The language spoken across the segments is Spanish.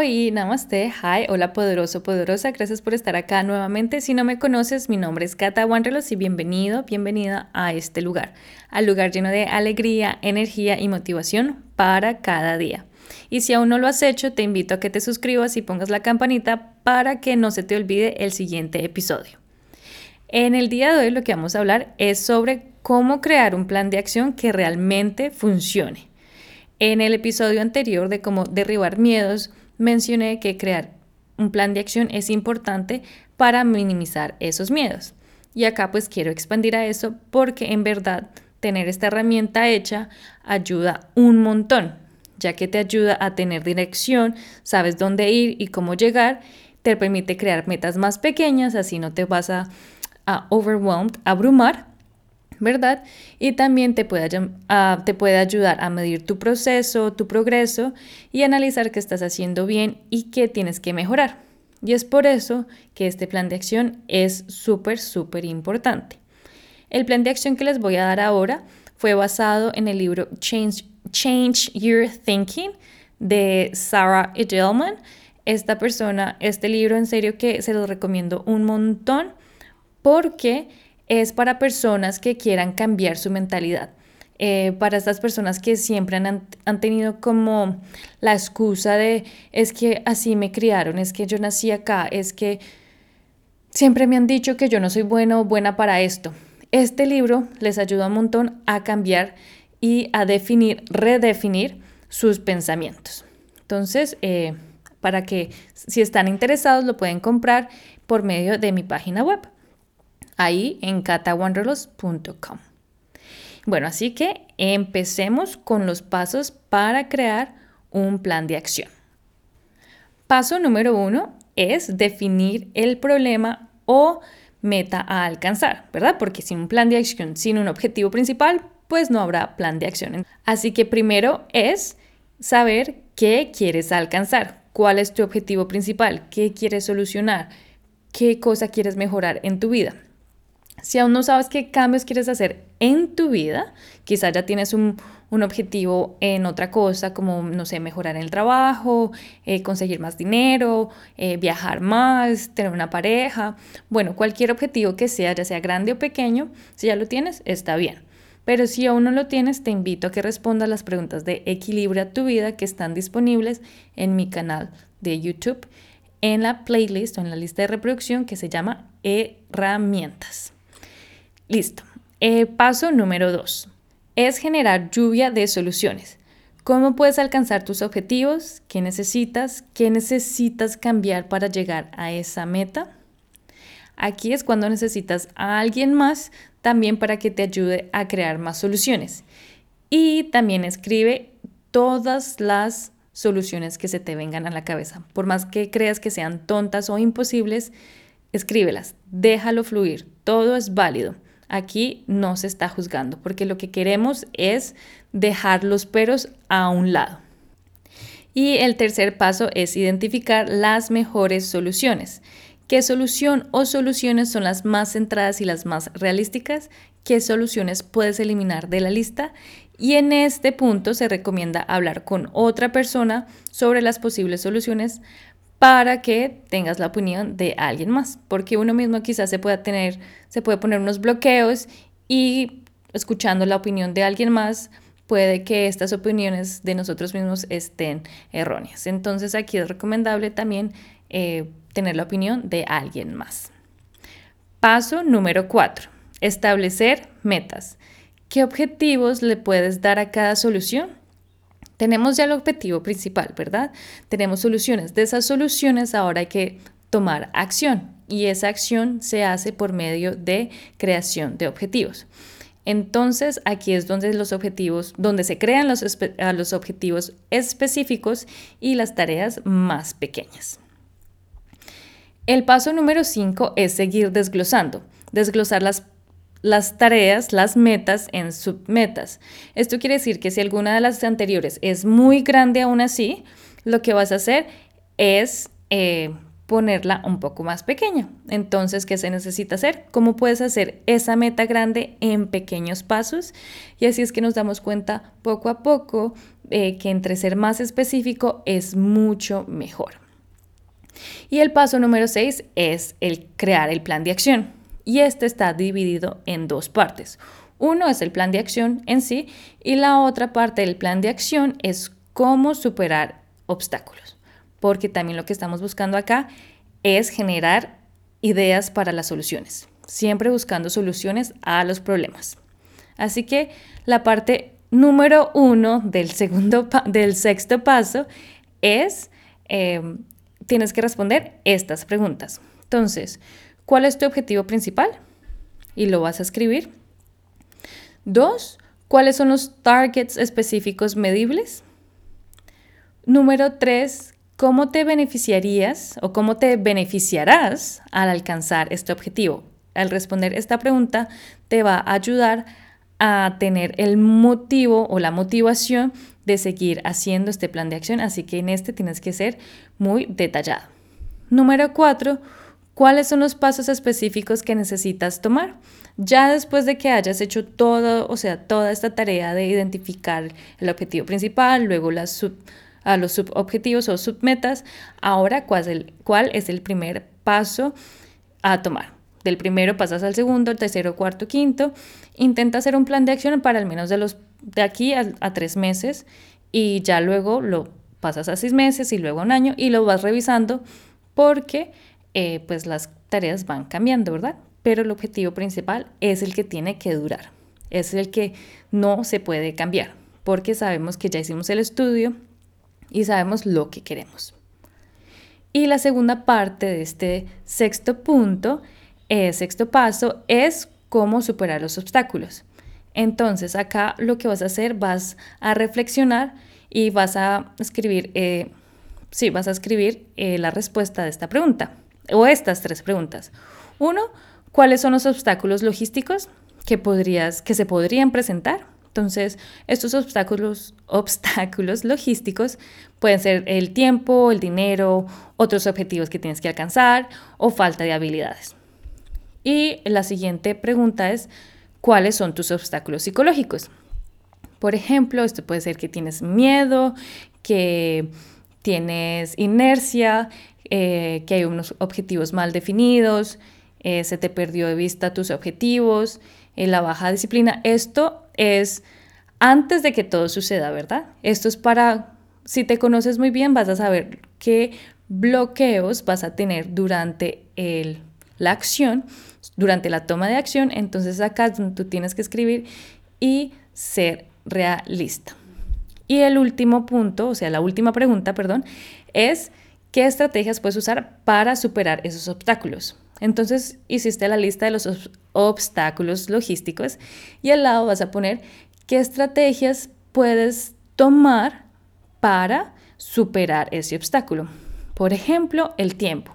Hoy, namaste, hi, hola poderoso, poderosa, gracias por estar acá nuevamente. Si no me conoces, mi nombre es Kata Wanrelos y bienvenido, bienvenida a este lugar, al lugar lleno de alegría, energía y motivación para cada día. Y si aún no lo has hecho, te invito a que te suscribas y pongas la campanita para que no se te olvide el siguiente episodio. En el día de hoy lo que vamos a hablar es sobre cómo crear un plan de acción que realmente funcione. En el episodio anterior de cómo derribar miedos, mencioné que crear un plan de acción es importante para minimizar esos miedos. Y acá pues quiero expandir a eso porque en verdad tener esta herramienta hecha ayuda un montón, ya que te ayuda a tener dirección, sabes dónde ir y cómo llegar, te permite crear metas más pequeñas, así no te vas a, a overwhelmed, abrumar ¿verdad? Y también te puede, te puede ayudar a medir tu proceso, tu progreso y analizar qué estás haciendo bien y qué tienes que mejorar. Y es por eso que este plan de acción es súper, súper importante. El plan de acción que les voy a dar ahora fue basado en el libro Change, Change Your Thinking de Sarah Edelman. Esta persona, este libro en serio que se lo recomiendo un montón porque es para personas que quieran cambiar su mentalidad. Eh, para estas personas que siempre han, han, tenido como la excusa de es que así me criaron, es que yo nací acá, es que siempre me han dicho que yo no soy bueno o buena para esto. Este libro les ayuda un montón a cambiar y a definir, redefinir sus pensamientos. Entonces, eh, para que si están interesados lo pueden comprar por medio de mi página web ahí en catawanderlos.com. Bueno, así que empecemos con los pasos para crear un plan de acción. Paso número uno es definir el problema o meta a alcanzar, ¿verdad? Porque sin un plan de acción, sin un objetivo principal, pues no habrá plan de acción. Así que primero es saber qué quieres alcanzar, cuál es tu objetivo principal, qué quieres solucionar, qué cosa quieres mejorar en tu vida. Si aún no sabes qué cambios quieres hacer en tu vida, quizás ya tienes un, objetivo en otra cosa, como, no sé, mejorar el trabajo, eh, conseguir más dinero, eh, viajar más, tener una pareja. Bueno, cualquier objetivo que sea, ya sea grande o pequeño, si ya lo tienes, está bien. Pero si aún no lo tienes, te invito a que respondas las preguntas de Equilibra tu vida que están disponibles en mi canal de YouTube, en la playlist o en la lista de reproducción que se llama Herramientas. Listo. Eh, paso número dos es generar lluvia de soluciones. ¿Cómo puedes alcanzar tus objetivos? ¿Qué necesitas? ¿Qué necesitas cambiar para llegar a esa meta? Aquí es cuando necesitas a alguien más también para que te ayude a crear más soluciones. Y también escribe todas las soluciones que se te vengan a la cabeza. Por más que creas que sean tontas o imposibles, escríbelas, déjalo fluir, todo es válido. Aquí no se está juzgando, porque lo que queremos es dejar los peros a un lado. Y el tercer paso es identificar las mejores soluciones. ¿Qué solución o soluciones son las más centradas y las más realísticas? ¿Qué soluciones puedes eliminar de la lista? Y en este punto se recomienda hablar con otra persona sobre las posibles soluciones para que tengas la opinión de alguien más, porque uno mismo quizás se pueda tener, se puede poner unos bloqueos y escuchando la opinión de alguien más puede que estas opiniones de nosotros mismos estén erróneas. Entonces aquí es recomendable también eh, tener la opinión de alguien más. Paso número cuatro, establecer metas. ¿Qué objetivos le puedes dar a cada solución? Tenemos ya el objetivo principal, ¿verdad? Tenemos soluciones. De esas soluciones ahora hay que tomar acción y esa acción se hace por medio de creación de objetivos. Entonces, aquí es donde los objetivos, donde se crean los, los objetivos específicos y las tareas más pequeñas. El paso número 5 es seguir desglosando, desglosar las las tareas, las metas en submetas. Esto quiere decir que si alguna de las anteriores es muy grande aún así, lo que vas a hacer es eh, ponerla un poco más pequeña. Entonces, ¿qué se necesita hacer? ¿Cómo puedes hacer esa meta grande en pequeños pasos? Y así es que nos damos cuenta poco a poco eh, que entre ser más específico es mucho mejor. Y el paso número 6 es el crear el plan de acción. Y este está dividido en dos partes. Uno es el plan de acción en sí y la otra parte del plan de acción es cómo superar obstáculos. Porque también lo que estamos buscando acá es generar ideas para las soluciones, siempre buscando soluciones a los problemas. Así que la parte número uno del, segundo del sexto paso es, em, tienes que responder estas preguntas. Entonces, ¿cuál es tu objetivo principal? Y lo vas a escribir. Dos, ¿cuáles son los targets específicos medibles? Número tres, ¿cómo te beneficiarías o cómo te beneficiarás al alcanzar este objetivo? Al responder esta pregunta te va a ayudar a tener el motivo o la motivación de seguir haciendo este plan de acción, así que en este tienes que ser muy detallado. Número cuatro, ¿cuáles son los pasos específicos que necesitas tomar? Ya después de que hayas hecho todo, o sea, toda esta tarea de identificar el objetivo principal, luego a los subobjetivos o submetas, ahora cuál es, el, primer paso a tomar. Del primero pasas al segundo, el tercero, cuarto, quinto. Intenta hacer un plan de acción para al menos de aquí a, tres meses y ya luego lo pasas a seis meses y luego a un año y lo vas revisando porque eh, pues las tareas van cambiando, ¿verdad? pero el objetivo principal es el que tiene que durar, es el que no se puede cambiar, porque sabemos que ya hicimos el estudio y sabemos lo que queremos. Y la segunda parte de este sexto punto, eh, sexto paso, es cómo superar los obstáculos. Entonces acá lo que vas a hacer, vas a reflexionar y vas a escribir, eh, sí, vas a escribir la respuesta de esta pregunta o estas tres preguntas. Uno, ¿Cuáles son los obstáculos logísticos que, podrías, que se podrían presentar? Entonces, estos obstáculos, obstáculos logísticos pueden ser el tiempo, el dinero, otros objetivos que tienes que alcanzar o falta de habilidades. Y la siguiente pregunta es, ¿cuáles son tus obstáculos psicológicos? Por ejemplo, esto puede ser que tienes miedo, que tienes inercia, eh, que hay unos objetivos mal definidos, eh, se te perdió de vista tus objetivos, eh, la baja disciplina. Esto es antes de que todo suceda, ¿verdad? Esto es para, si te conoces muy bien, vas a saber qué bloqueos vas a tener durante el, la acción, durante la toma de acción. Entonces acá tú tienes que escribir y ser realista. Y el último punto, o sea, la última pregunta, perdón, es qué estrategias puedes usar para superar esos obstáculos. Entonces hiciste la lista de los obstáculos logísticos y al lado vas a poner qué estrategias puedes tomar para superar ese obstáculo. Por ejemplo, el tiempo.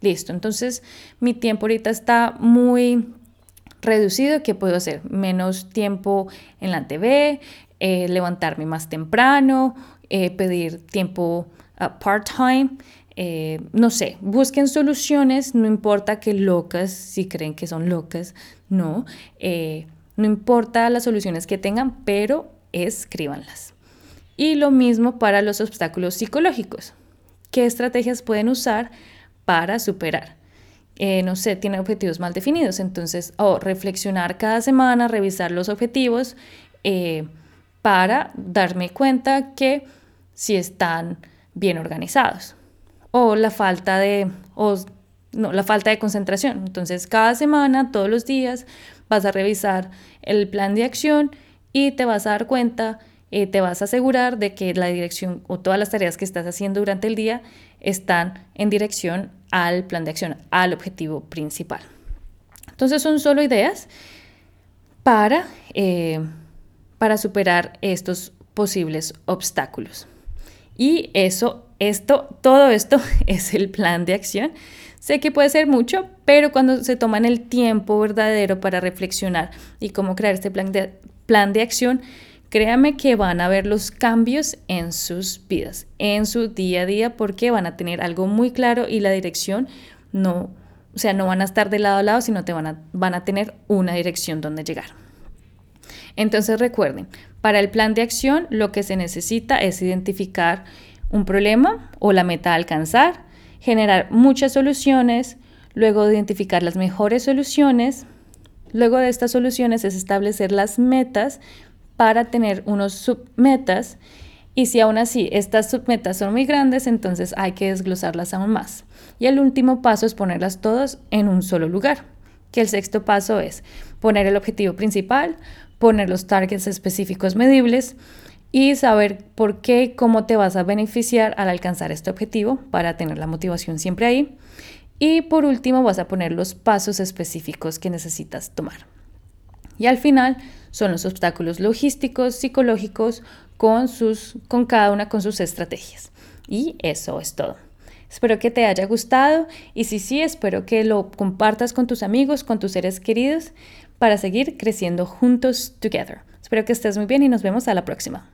Listo, entonces mi tiempo ahorita está muy reducido. ¿Qué puedo hacer? Menos tiempo en la TV, eh, levantarme más temprano, eh, pedir tiempo part-time. Eh, no sé, busquen soluciones, no importa que locas, si creen que son locas, no, eh, no importa las soluciones que tengan, pero escríbanlas. Y lo mismo para los obstáculos psicológicos. ¿Qué estrategias pueden usar para superar? Eh, no sé, tienen objetivos mal definidos, entonces, o reflexionar cada semana, revisar los objetivos para darme cuenta que si están bien organizados o la falta de, no, la falta de concentración. Entonces, cada semana, todos los días, vas a revisar el plan de acción y te vas a dar cuenta, eh, te vas a asegurar de que la dirección o todas las tareas que estás haciendo durante el día están en dirección al plan de acción, al objetivo principal. Entonces, son solo ideas para, eh, para superar estos posibles obstáculos. Y eso esto, todo esto es el plan de acción. Sé que puede ser mucho, pero cuando se toman el tiempo verdadero para reflexionar y cómo crear este plan de, plan de acción, créame que van a ver los cambios en sus vidas, en su día a día, porque van a tener algo muy claro y la dirección no, o sea, no van a estar de lado a lado, sino te van a, van a tener una dirección donde llegar. Entonces recuerden, para el plan de acción lo que se necesita es identificar un problema o la meta a alcanzar, generar muchas soluciones, luego identificar las mejores soluciones, luego de estas soluciones es establecer las metas para tener unos submetas y si aún así estas submetas son muy grandes, entonces hay que desglosarlas aún más. Y el último paso es ponerlas todas en un solo lugar, que el sexto paso es poner el objetivo principal, poner los targets específicos medibles y saber por qué y cómo te vas a beneficiar al alcanzar este objetivo para tener la motivación siempre ahí. Y por último vas a poner los pasos específicos que necesitas tomar. Y al final son los obstáculos logísticos, psicológicos, con, sus, con cada una con sus estrategias. Y eso es todo. Espero que te haya gustado y si sí, espero que lo compartas con tus amigos, con tus seres queridos para seguir creciendo juntos together. Espero que estés muy bien y nos vemos a la próxima.